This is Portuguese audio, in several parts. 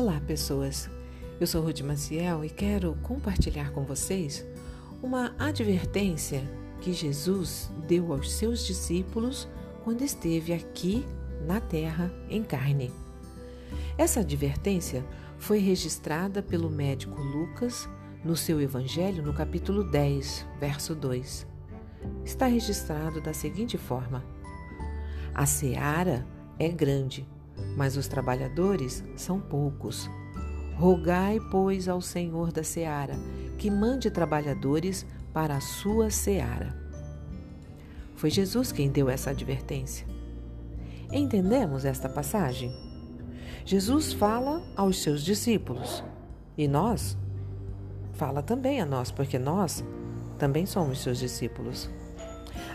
Olá, pessoas. Eu sou Ruth Maciel e quero compartilhar com vocês uma advertência que Jesus deu aos seus discípulos quando esteve aqui na terra em carne. Essa advertência foi registrada pelo médico Lucas no seu Evangelho no capítulo 10, verso 2. Está registrado da seguinte forma: A seara é grande mas os trabalhadores são poucos. Rogai, pois, ao Senhor da seara que mande trabalhadores para a sua seara. Foi Jesus quem deu essa advertência. Entendemos esta passagem? Jesus fala aos seus discípulos e nós fala também a nós, porque nós também somos seus discípulos.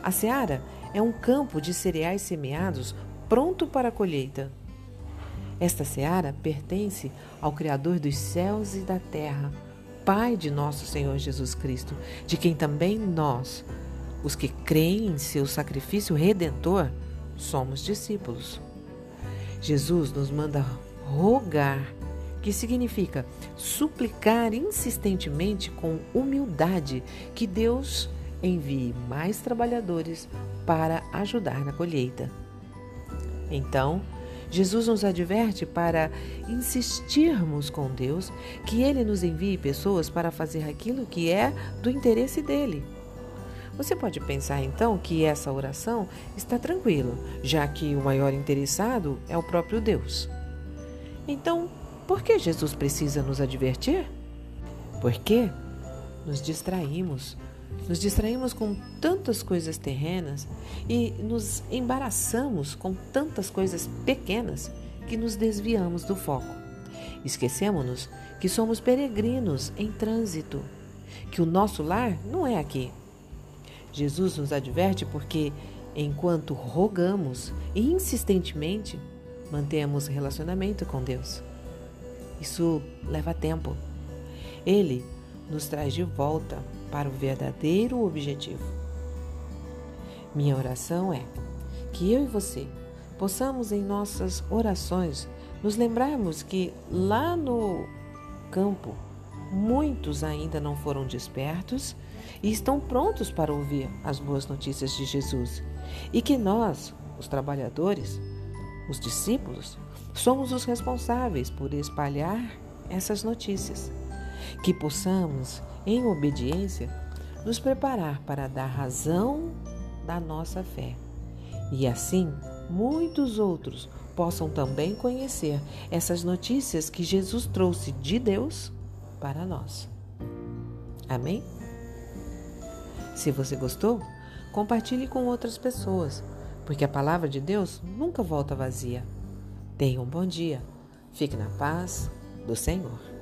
A seara é um campo de cereais semeados pronto para a colheita. Esta seara pertence ao Criador dos céus e da terra, Pai de nosso Senhor Jesus Cristo, de quem também nós, os que creem em seu sacrifício redentor, somos discípulos. Jesus nos manda rogar, que significa suplicar insistentemente com humildade que Deus envie mais trabalhadores para ajudar na colheita. Então, Jesus nos adverte para insistirmos com Deus que Ele nos envie pessoas para fazer aquilo que é do interesse dele. Você pode pensar então que essa oração está tranquila, já que o maior interessado é o próprio Deus. Então, por que Jesus precisa nos advertir? Porque nos distraímos nos distraímos com tantas coisas terrenas e nos embaraçamos com tantas coisas pequenas que nos desviamos do foco. Esquecemos-nos que somos peregrinos em trânsito, que o nosso lar não é aqui. Jesus nos adverte porque, enquanto rogamos e insistentemente, mantemos relacionamento com Deus. Isso leva tempo. Ele nos traz de volta para o verdadeiro objetivo. Minha oração é que eu e você possamos em nossas orações nos lembrarmos que lá no campo muitos ainda não foram despertos e estão prontos para ouvir as boas notícias de Jesus e que nós, os trabalhadores, os discípulos, somos os responsáveis por espalhar essas notícias que possamos, em obediência, nos preparar para dar razão da nossa fé. E assim, muitos outros possam também conhecer essas notícias que Jesus trouxe de Deus para nós. Amém? Se você gostou, compartilhe com outras pessoas, porque a palavra de Deus nunca volta vazia. Tenha um bom dia. Fique na paz do Senhor.